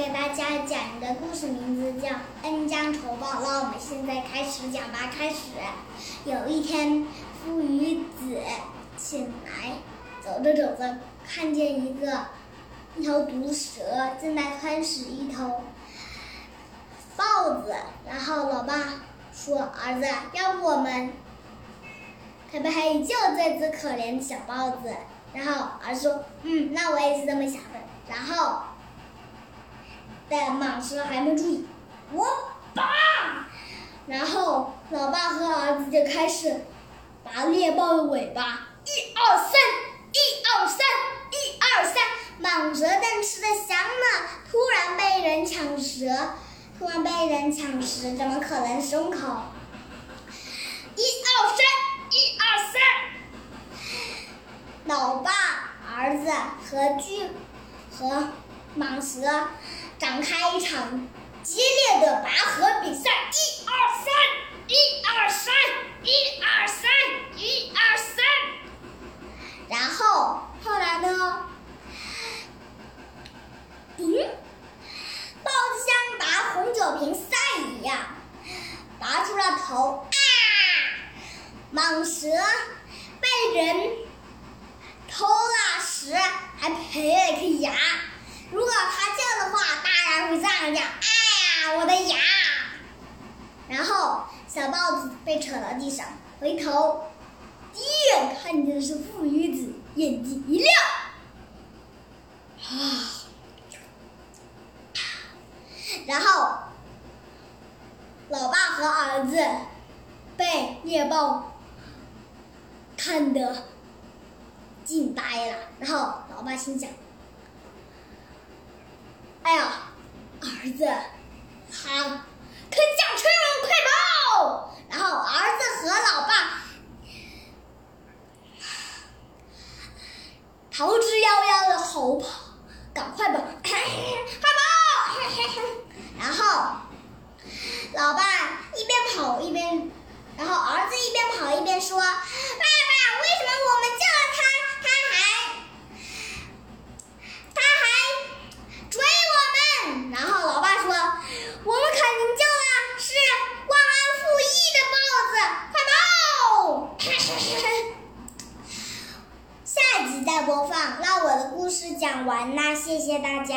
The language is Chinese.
给大家讲一个故事，名字叫《恩将仇报》。那我们现在开始讲吧。开始，有一天，父与子醒来，走着走着，看见一个一头毒蛇正在吞噬一头豹子。然后老爸说：“儿子，要不我们可不可以救这只可怜的小豹子？”然后儿子说：“嗯，那我也是这么想的。”然后。但蟒蛇还没注意，我拔，然后老爸和儿子就开始拔猎豹的尾巴，一二三，一二三，一二三，蟒蛇正吃的香呢，突然被人抢蛇，突然被人抢食，怎么可能松口？一二三，一二三，老爸、儿子和巨和蟒蛇。展开一场激烈的拔河比赛，一二三，一二三，一二三，一二三。然后后来呢？嗯，豹子像拔红酒瓶塞一样，拔出了头啊！蟒蛇被人偷了食，还赔了一颗牙。如果它叫的话，当然会这样叫：“哎呀，我的牙！”然后小豹子被扯到地上，回头第一眼看见的是父与子，眼睛一亮，啊！然后老爸和儿子被猎豹看得惊呆了，然后老爸心想。哎呀，儿子，他可驾车，快跑！然后儿子和老爸逃之夭夭的吼跑，赶快跑，快跑！然后老爸一边跑一边，然后儿子一边跑一边说在播放。那我的故事讲完啦谢谢大家。